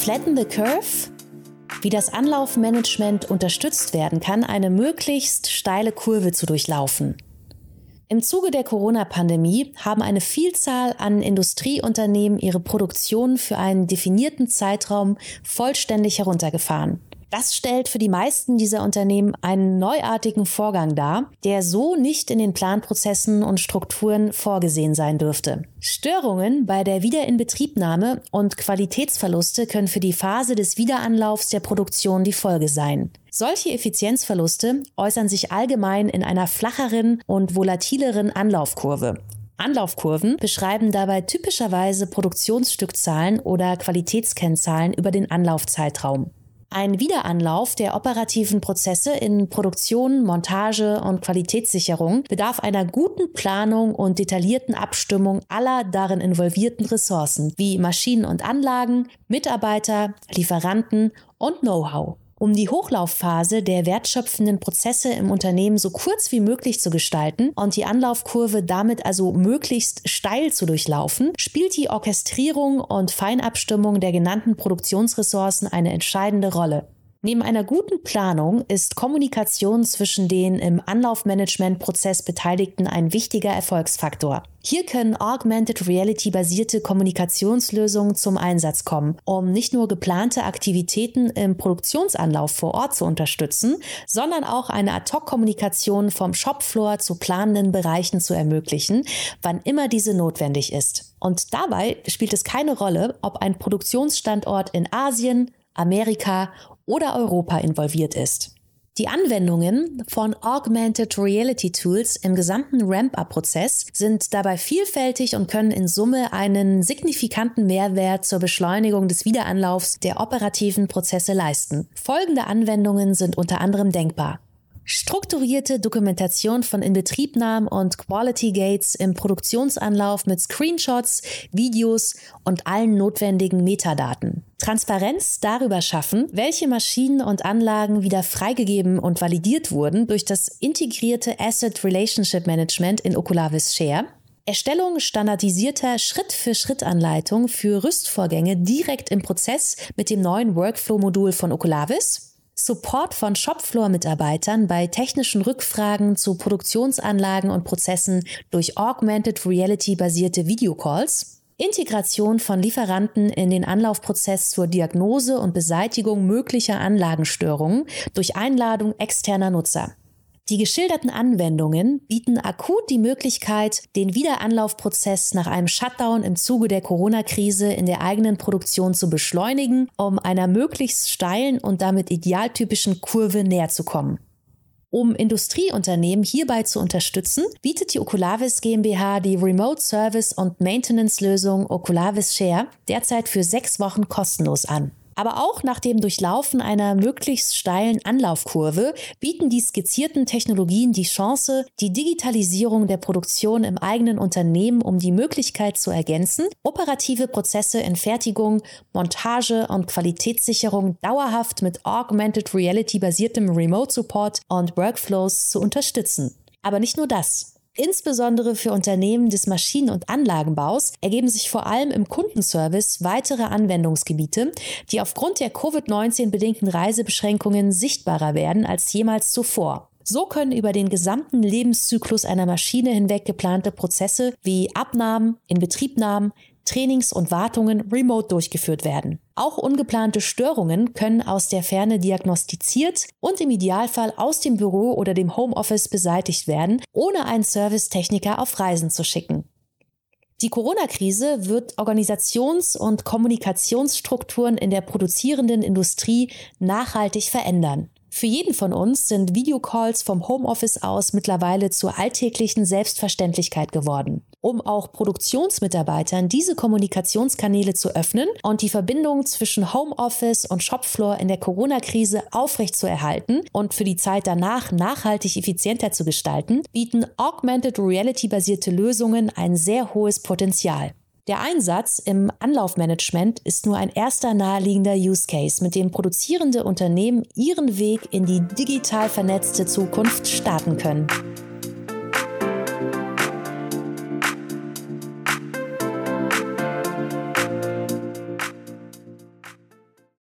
Flatten the Curve, wie das Anlaufmanagement unterstützt werden kann, eine möglichst steile Kurve zu durchlaufen. Im Zuge der Corona-Pandemie haben eine Vielzahl an Industrieunternehmen ihre Produktion für einen definierten Zeitraum vollständig heruntergefahren. Das stellt für die meisten dieser Unternehmen einen neuartigen Vorgang dar, der so nicht in den Planprozessen und Strukturen vorgesehen sein dürfte. Störungen bei der Wiederinbetriebnahme und Qualitätsverluste können für die Phase des Wiederanlaufs der Produktion die Folge sein. Solche Effizienzverluste äußern sich allgemein in einer flacheren und volatileren Anlaufkurve. Anlaufkurven beschreiben dabei typischerweise Produktionsstückzahlen oder Qualitätskennzahlen über den Anlaufzeitraum. Ein Wiederanlauf der operativen Prozesse in Produktion, Montage und Qualitätssicherung bedarf einer guten Planung und detaillierten Abstimmung aller darin involvierten Ressourcen wie Maschinen und Anlagen, Mitarbeiter, Lieferanten und Know-how. Um die Hochlaufphase der wertschöpfenden Prozesse im Unternehmen so kurz wie möglich zu gestalten und die Anlaufkurve damit also möglichst steil zu durchlaufen, spielt die Orchestrierung und Feinabstimmung der genannten Produktionsressourcen eine entscheidende Rolle. Neben einer guten Planung ist Kommunikation zwischen den im Anlaufmanagement-Prozess Beteiligten ein wichtiger Erfolgsfaktor. Hier können Augmented Reality basierte Kommunikationslösungen zum Einsatz kommen, um nicht nur geplante Aktivitäten im Produktionsanlauf vor Ort zu unterstützen, sondern auch eine Ad-Hoc-Kommunikation vom Shopfloor zu planenden Bereichen zu ermöglichen, wann immer diese notwendig ist. Und dabei spielt es keine Rolle, ob ein Produktionsstandort in Asien, Amerika oder Europa involviert ist. Die Anwendungen von Augmented Reality Tools im gesamten Ramp-up-Prozess sind dabei vielfältig und können in Summe einen signifikanten Mehrwert zur Beschleunigung des Wiederanlaufs der operativen Prozesse leisten. Folgende Anwendungen sind unter anderem denkbar. Strukturierte Dokumentation von Inbetriebnahmen und Quality Gates im Produktionsanlauf mit Screenshots, Videos und allen notwendigen Metadaten. Transparenz darüber schaffen, welche Maschinen und Anlagen wieder freigegeben und validiert wurden durch das integrierte Asset Relationship Management in Oculavis Share. Erstellung standardisierter Schritt-für-Schritt-Anleitung für Rüstvorgänge direkt im Prozess mit dem neuen Workflow-Modul von Oculavis Support von Shopfloor-Mitarbeitern bei technischen Rückfragen zu Produktionsanlagen und Prozessen durch Augmented Reality-basierte Videocalls, Integration von Lieferanten in den Anlaufprozess zur Diagnose und Beseitigung möglicher Anlagenstörungen durch Einladung externer Nutzer. Die geschilderten Anwendungen bieten akut die Möglichkeit, den Wiederanlaufprozess nach einem Shutdown im Zuge der Corona-Krise in der eigenen Produktion zu beschleunigen, um einer möglichst steilen und damit idealtypischen Kurve näher zu kommen. Um Industrieunternehmen hierbei zu unterstützen, bietet die Oculavis GmbH die Remote Service und Maintenance Lösung Oculavis Share derzeit für sechs Wochen kostenlos an. Aber auch nach dem Durchlaufen einer möglichst steilen Anlaufkurve bieten die skizzierten Technologien die Chance, die Digitalisierung der Produktion im eigenen Unternehmen um die Möglichkeit zu ergänzen, operative Prozesse in Fertigung, Montage und Qualitätssicherung dauerhaft mit Augmented Reality basiertem Remote Support und Workflows zu unterstützen. Aber nicht nur das. Insbesondere für Unternehmen des Maschinen- und Anlagenbaus ergeben sich vor allem im Kundenservice weitere Anwendungsgebiete, die aufgrund der Covid-19 bedingten Reisebeschränkungen sichtbarer werden als jemals zuvor. So können über den gesamten Lebenszyklus einer Maschine hinweg geplante Prozesse wie Abnahmen, Inbetriebnahmen, Trainings und Wartungen remote durchgeführt werden. Auch ungeplante Störungen können aus der Ferne diagnostiziert und im Idealfall aus dem Büro oder dem Homeoffice beseitigt werden, ohne einen Servicetechniker auf Reisen zu schicken. Die Corona-Krise wird Organisations- und Kommunikationsstrukturen in der produzierenden Industrie nachhaltig verändern. Für jeden von uns sind Videocalls vom Homeoffice aus mittlerweile zur alltäglichen Selbstverständlichkeit geworden. Um auch Produktionsmitarbeitern diese Kommunikationskanäle zu öffnen und die Verbindung zwischen Homeoffice und Shopfloor in der Corona-Krise aufrechtzuerhalten und für die Zeit danach nachhaltig effizienter zu gestalten, bieten Augmented Reality-basierte Lösungen ein sehr hohes Potenzial. Der Einsatz im Anlaufmanagement ist nur ein erster naheliegender Use Case, mit dem produzierende Unternehmen ihren Weg in die digital vernetzte Zukunft starten können.